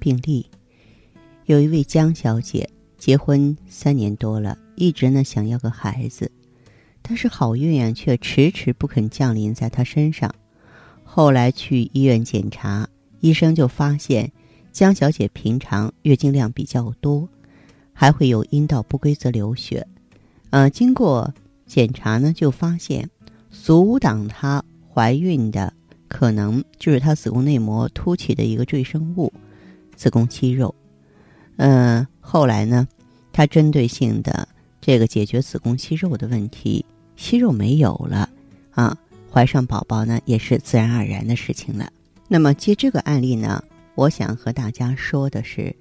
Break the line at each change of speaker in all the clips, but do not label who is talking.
病例，有一位江小姐结婚三年多了，一直呢想要个孩子，但是好运啊却迟迟不肯降临在她身上。后来去医院检查，医生就发现江小姐平常月经量比较多，还会有阴道不规则流血。呃，经过检查呢，就发现阻挡她怀孕的可能就是她子宫内膜凸起的一个赘生物。子宫息肉，嗯，后来呢，他针对性的这个解决子宫息肉的问题，息肉没有了啊，怀上宝宝呢也是自然而然的事情了。那么接这个案例呢，我想和大家说的是，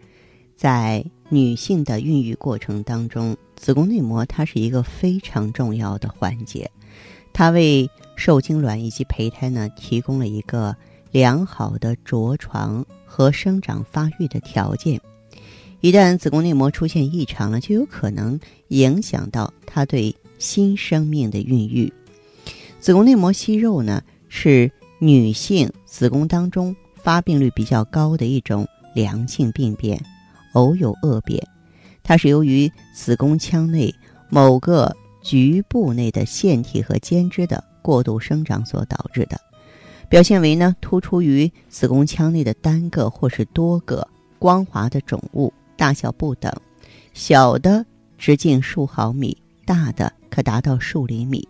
在女性的孕育过程当中，子宫内膜它是一个非常重要的环节，它为受精卵以及胚胎呢提供了一个。良好的着床和生长发育的条件，一旦子宫内膜出现异常了，就有可能影响到它对新生命的孕育。子宫内膜息肉呢，是女性子宫当中发病率比较高的一种良性病变，偶有恶变。它是由于子宫腔内某个局部内的腺体和间质的过度生长所导致的。表现为呢，突出于子宫腔内的单个或是多个光滑的肿物，大小不等，小的直径数毫米，大的可达到数厘米。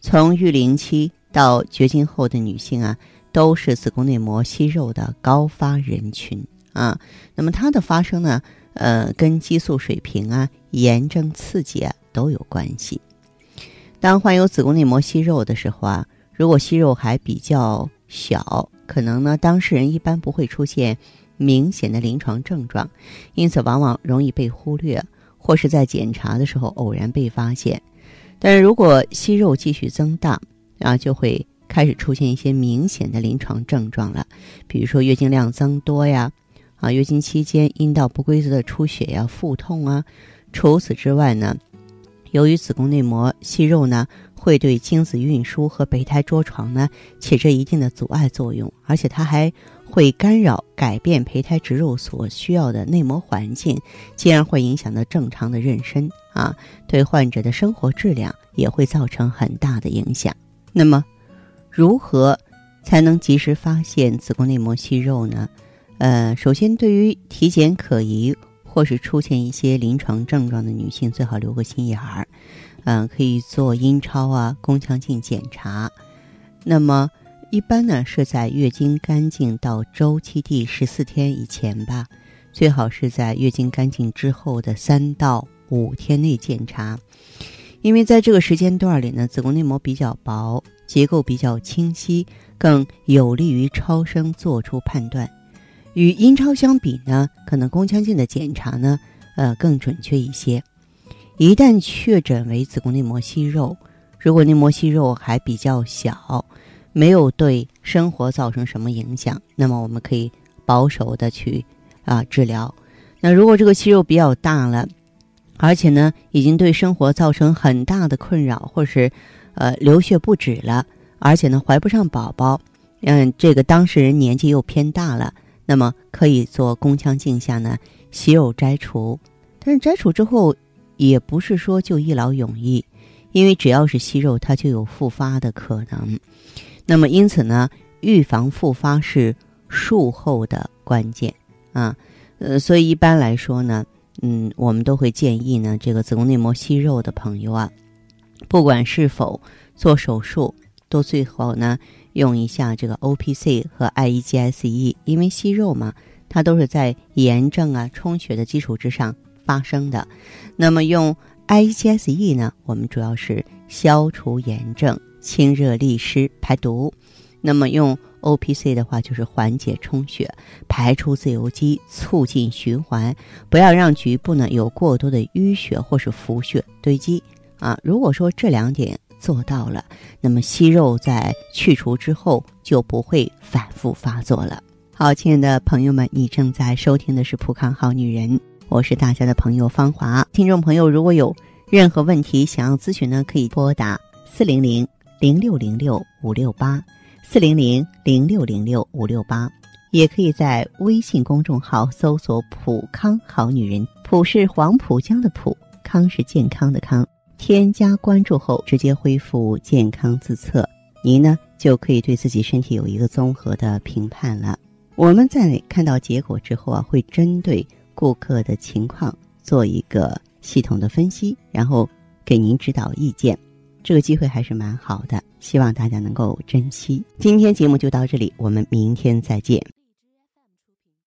从育龄期到绝经后的女性啊，都是子宫内膜息肉的高发人群啊。那么它的发生呢，呃，跟激素水平啊、炎症刺激啊都有关系。当患有子宫内膜息肉的时候啊，如果息肉还比较小可能呢，当事人一般不会出现明显的临床症状，因此往往容易被忽略，或是在检查的时候偶然被发现。但是如果息肉继续增大，啊，就会开始出现一些明显的临床症状了，比如说月经量增多呀，啊，月经期间阴道不规则的出血呀、腹痛啊。除此之外呢，由于子宫内膜息肉呢。会对精子运输和胚胎着床呢起着一定的阻碍作用，而且它还会干扰改变胚胎植入所需要的内膜环境，进而会影响到正常的妊娠啊，对患者的生活质量也会造成很大的影响。那么，如何才能及时发现子宫内膜息肉呢？呃，首先，对于体检可疑或是出现一些临床症状的女性，最好留个心眼儿。嗯，可以做阴超啊、宫腔镜检查。那么，一般呢是在月经干净到周期第十四天以前吧，最好是在月经干净之后的三到五天内检查。因为在这个时间段里呢，子宫内膜比较薄，结构比较清晰，更有利于超声做出判断。与阴超相比呢，可能宫腔镜的检查呢，呃，更准确一些。一旦确诊为子宫内膜息肉，如果内膜息肉还比较小，没有对生活造成什么影响，那么我们可以保守的去啊治疗。那如果这个息肉比较大了，而且呢已经对生活造成很大的困扰，或是呃流血不止了，而且呢怀不上宝宝，嗯，这个当事人年纪又偏大了，那么可以做宫腔镜下呢息肉摘除。但是摘除之后。也不是说就一劳永逸，因为只要是息肉，它就有复发的可能。那么因此呢，预防复发是术后的关键啊。呃，所以一般来说呢，嗯，我们都会建议呢，这个子宫内膜息肉的朋友啊，不管是否做手术，都最好呢用一下这个 O P C 和 I E G S E，因为息肉嘛，它都是在炎症啊、充血的基础之上。发生的，那么用 IGSE 呢？我们主要是消除炎症、清热利湿、排毒。那么用 O P C 的话，就是缓解充血、排出自由基、促进循环，不要让局部呢有过多的淤血或是浮血堆积啊。如果说这两点做到了，那么息肉在去除之后就不会反复发作了。好，亲爱的朋友们，你正在收听的是《普康好女人》，我是大家的朋友芳华。听众朋友，如果有任何问题想要咨询呢，可以拨打四零零零六零六五六八四零零零六零六五六八，也可以在微信公众号搜索“普康好女人”，普是黄浦江的浦，康是健康的康。添加关注后，直接恢复健康自测，您呢就可以对自己身体有一个综合的评判了。我们在看到结果之后啊，会针对顾客的情况做一个系统的分析，然后给您指导意见。这个机会还是蛮好的，希望大家能够珍惜。今天节目就到这里，我们明天再见。